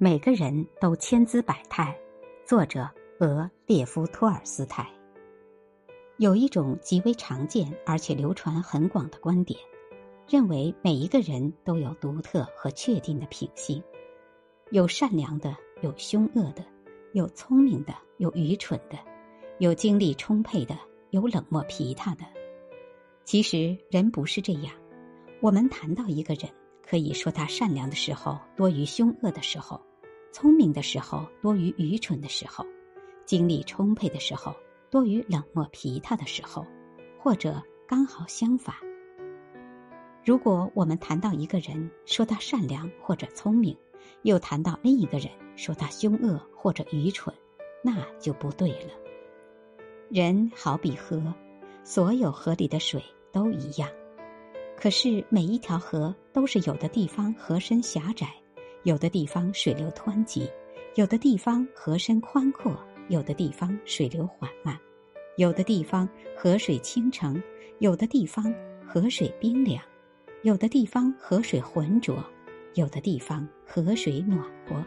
每个人都千姿百态。作者：俄列夫·托尔斯泰。有一种极为常见而且流传很广的观点，认为每一个人都有独特和确定的品性，有善良的，有凶恶的，有聪明的，有愚蠢的，有精力充沛的，有冷漠疲沓的。其实人不是这样。我们谈到一个人，可以说他善良的时候多于凶恶的时候。聪明的时候多于愚蠢的时候，精力充沛的时候多于冷漠疲沓的时候，或者刚好相反。如果我们谈到一个人，说他善良或者聪明，又谈到另一个人，说他凶恶或者愚蠢，那就不对了。人好比河，所有河里的水都一样，可是每一条河都是有的地方河身狭窄。有的地方水流湍急，有的地方河深宽阔，有的地方水流缓慢，有的地方河水清澄，有的地方河水冰凉，有的地方河水浑浊，有的地方河水暖和。